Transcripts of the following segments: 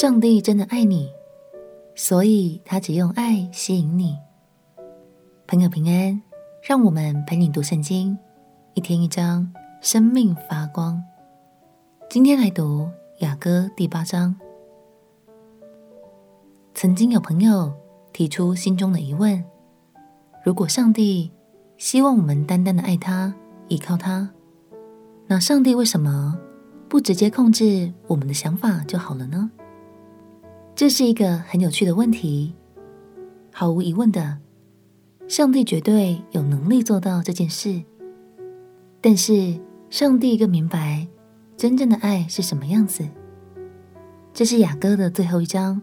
上帝真的爱你，所以他只用爱吸引你。朋友平安，让我们陪你读圣经，一天一章，生命发光。今天来读雅歌第八章。曾经有朋友提出心中的疑问：如果上帝希望我们单单的爱他、依靠他，那上帝为什么不直接控制我们的想法就好了呢？这是一个很有趣的问题。毫无疑问的，上帝绝对有能力做到这件事。但是，上帝更明白真正的爱是什么样子。这是雅歌的最后一章，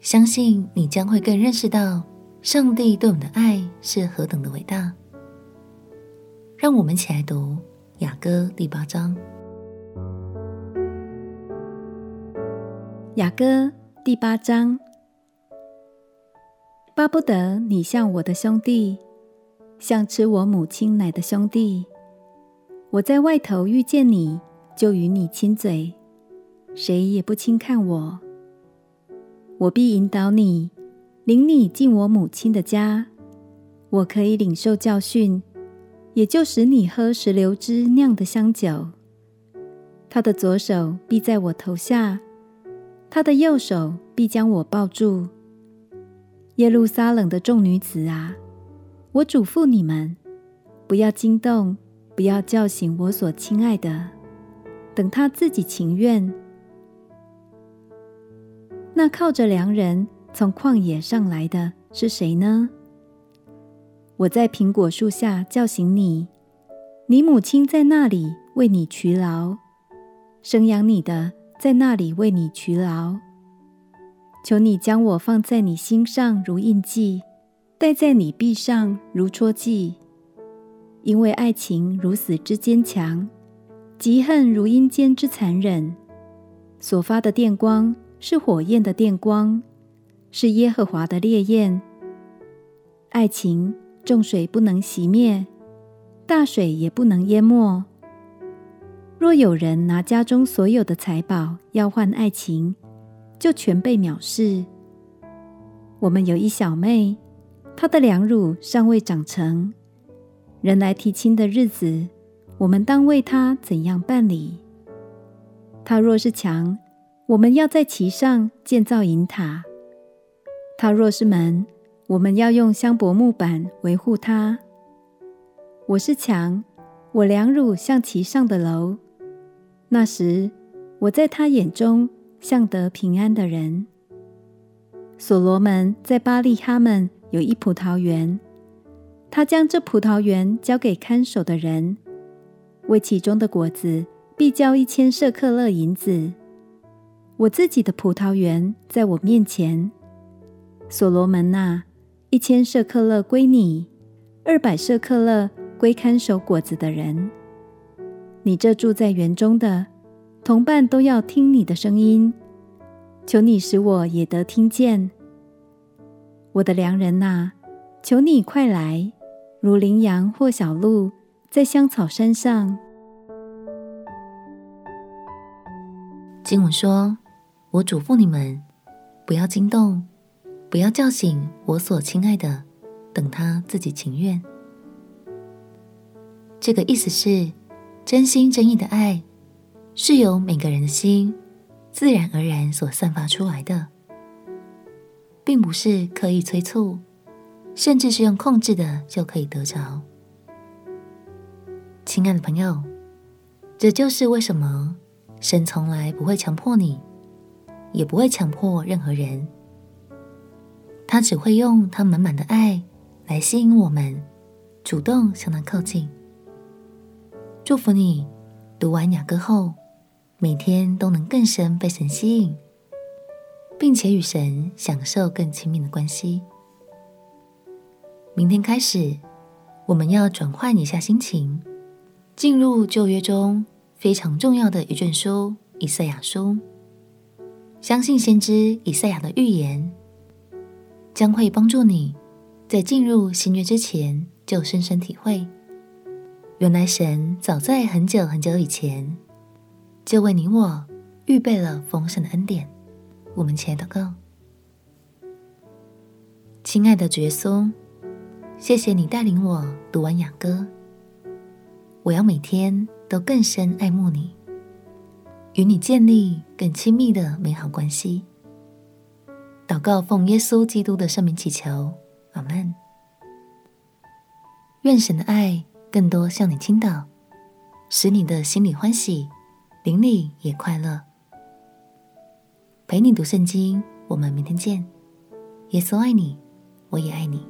相信你将会更认识到上帝对我们的爱是何等的伟大。让我们一起来读雅歌第八章。雅歌。第八章，巴不得你像我的兄弟，像吃我母亲奶的兄弟。我在外头遇见你，就与你亲嘴，谁也不轻看我。我必引导你，领你进我母亲的家。我可以领受教训，也就使你喝石榴汁酿的香酒。他的左手必在我头下。他的右手必将我抱住。耶路撒冷的众女子啊，我嘱咐你们，不要惊动，不要叫醒我所亲爱的，等他自己情愿。那靠着良人从旷野上来的是谁呢？我在苹果树下叫醒你，你母亲在那里为你劬劳，生养你的。在那里为你劬劳，求你将我放在你心上如印记，戴在你臂上如戳记。因为爱情如死之坚强，嫉恨如阴间之残忍。所发的电光是火焰的电光，是耶和华的烈焰。爱情重水不能熄灭，大水也不能淹没。若有人拿家中所有的财宝要换爱情，就全被藐视。我们有一小妹，她的两乳尚未长成，人来提亲的日子，我们当为她怎样办理？她若是墙，我们要在其上建造营塔；她若是门，我们要用香柏木板维护她。我是墙，我两乳像其上的楼。那时，我在他眼中像得平安的人。所罗门在巴利哈门有一葡萄园，他将这葡萄园交给看守的人，为其中的果子必交一千舍客勒银子。我自己的葡萄园在我面前，所罗门啊，一千舍客勒归你，二百舍客勒归看守果子的人。你这住在园中的同伴都要听你的声音，求你使我也得听见。我的良人哪，求你快来，如羚羊或小鹿在香草山上。经文说：“我嘱咐你们，不要惊动，不要叫醒我所亲爱的，等他自己情愿。”这个意思是。真心真意的爱，是由每个人的心自然而然所散发出来的，并不是刻意催促，甚至是用控制的就可以得着。亲爱的朋友，这就是为什么神从来不会强迫你，也不会强迫任何人，他只会用他满满的爱来吸引我们，主动向他靠近。祝福你读完雅歌后，每天都能更深被神吸引，并且与神享受更亲密的关系。明天开始，我们要转换一下心情，进入旧约中非常重要的一卷书《以赛亚书》。相信先知以赛亚的预言，将会帮助你在进入新约之前就深深体会。原来神早在很久很久以前，就为你我预备了丰盛的恩典。我们起来祷告。亲爱的主耶稣，谢谢你带领我读完雅歌，我要每天都更深爱慕你，与你建立更亲密的美好关系。祷告奉耶稣基督的圣名祈求，阿门。愿神的爱更多向你倾倒，使你的心里欢喜，邻里也快乐。陪你读圣经，我们明天见。耶稣爱你。我也爱你。